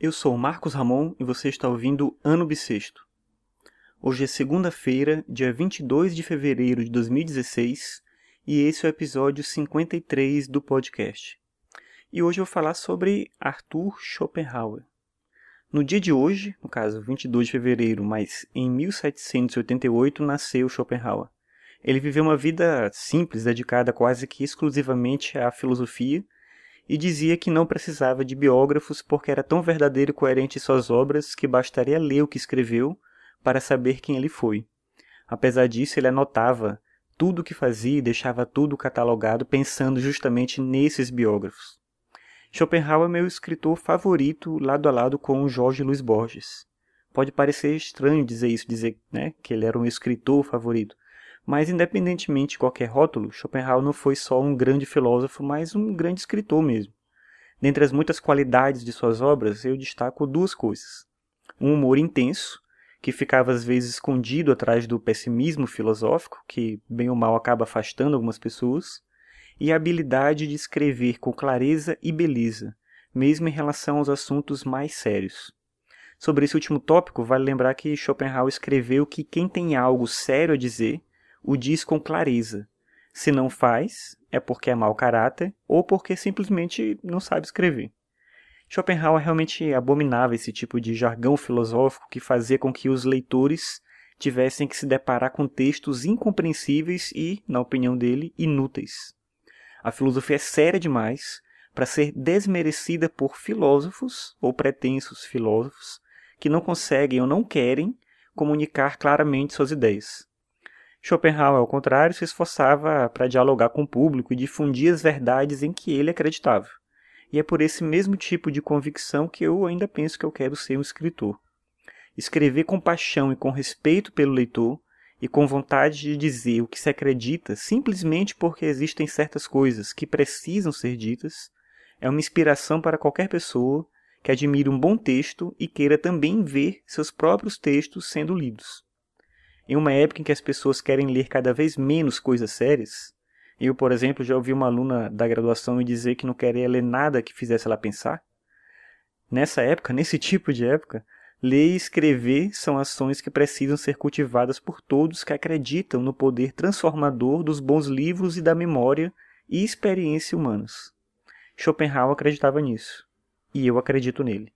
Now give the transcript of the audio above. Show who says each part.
Speaker 1: Eu sou Marcos Ramon e você está ouvindo Ano Bissexto. Hoje é segunda-feira, dia 22 de fevereiro de 2016, e esse é o episódio 53 do podcast. E hoje eu vou falar sobre Arthur Schopenhauer. No dia de hoje, no caso 22 de fevereiro, mas em 1788 nasceu Schopenhauer. Ele viveu uma vida simples, dedicada quase que exclusivamente à filosofia, e dizia que não precisava de biógrafos porque era tão verdadeiro e coerente em suas obras que bastaria ler o que escreveu para saber quem ele foi. Apesar disso, ele anotava tudo o que fazia e deixava tudo catalogado pensando justamente nesses biógrafos. Schopenhauer é meu escritor favorito lado a lado com Jorge Luiz Borges. Pode parecer estranho dizer isso, dizer né, que ele era um escritor favorito, mas, independentemente de qualquer rótulo, Schopenhauer não foi só um grande filósofo, mas um grande escritor mesmo. Dentre as muitas qualidades de suas obras, eu destaco duas coisas. Um humor intenso, que ficava às vezes escondido atrás do pessimismo filosófico, que bem ou mal acaba afastando algumas pessoas, e a habilidade de escrever com clareza e beleza, mesmo em relação aos assuntos mais sérios. Sobre esse último tópico, vale lembrar que Schopenhauer escreveu que quem tem algo sério a dizer o diz com clareza. Se não faz, é porque é mau caráter ou porque simplesmente não sabe escrever. Schopenhauer realmente abominava esse tipo de jargão filosófico que fazia com que os leitores tivessem que se deparar com textos incompreensíveis e, na opinião dele, inúteis. A filosofia é séria demais para ser desmerecida por filósofos ou pretensos filósofos que não conseguem ou não querem comunicar claramente suas ideias. Schopenhauer, ao contrário, se esforçava para dialogar com o público e difundir as verdades em que ele acreditava. E é por esse mesmo tipo de convicção que eu ainda penso que eu quero ser um escritor. Escrever com paixão e com respeito pelo leitor e com vontade de dizer o que se acredita simplesmente porque existem certas coisas que precisam ser ditas é uma inspiração para qualquer pessoa que admire um bom texto e queira também ver seus próprios textos sendo lidos. Em uma época em que as pessoas querem ler cada vez menos coisas sérias, eu, por exemplo, já ouvi uma aluna da graduação me dizer que não queria ler nada que fizesse ela pensar. Nessa época, nesse tipo de época, ler e escrever são ações que precisam ser cultivadas por todos que acreditam no poder transformador dos bons livros e da memória e experiência humanas. Schopenhauer acreditava nisso, e eu acredito nele.